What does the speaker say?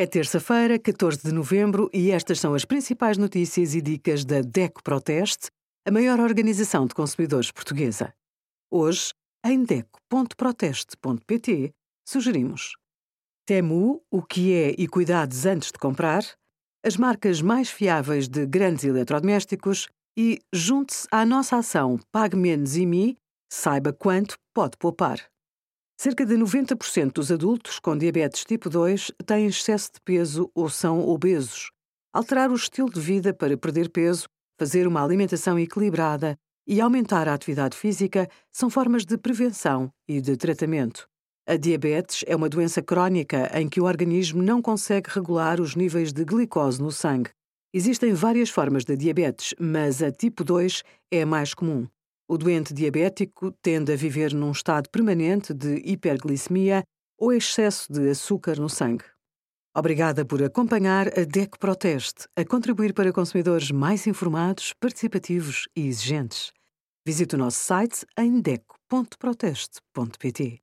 É terça-feira, 14 de novembro, e estas são as principais notícias e dicas da DECO Proteste, a maior organização de consumidores portuguesa. Hoje, em DECO.proteste.pt, sugerimos Temu, o que é e cuidados antes de comprar, as marcas mais fiáveis de grandes eletrodomésticos e junte-se à nossa ação Pague Menos e Mi, saiba quanto pode poupar. Cerca de 90% dos adultos com diabetes tipo 2 têm excesso de peso ou são obesos. Alterar o estilo de vida para perder peso, fazer uma alimentação equilibrada e aumentar a atividade física são formas de prevenção e de tratamento. A diabetes é uma doença crónica em que o organismo não consegue regular os níveis de glicose no sangue. Existem várias formas de diabetes, mas a tipo 2 é a mais comum. O doente diabético tende a viver num estado permanente de hiperglicemia ou excesso de açúcar no sangue. Obrigada por acompanhar a DEC Proteste, a contribuir para consumidores mais informados, participativos e exigentes. Visite o nosso site em deco.proteste.pt.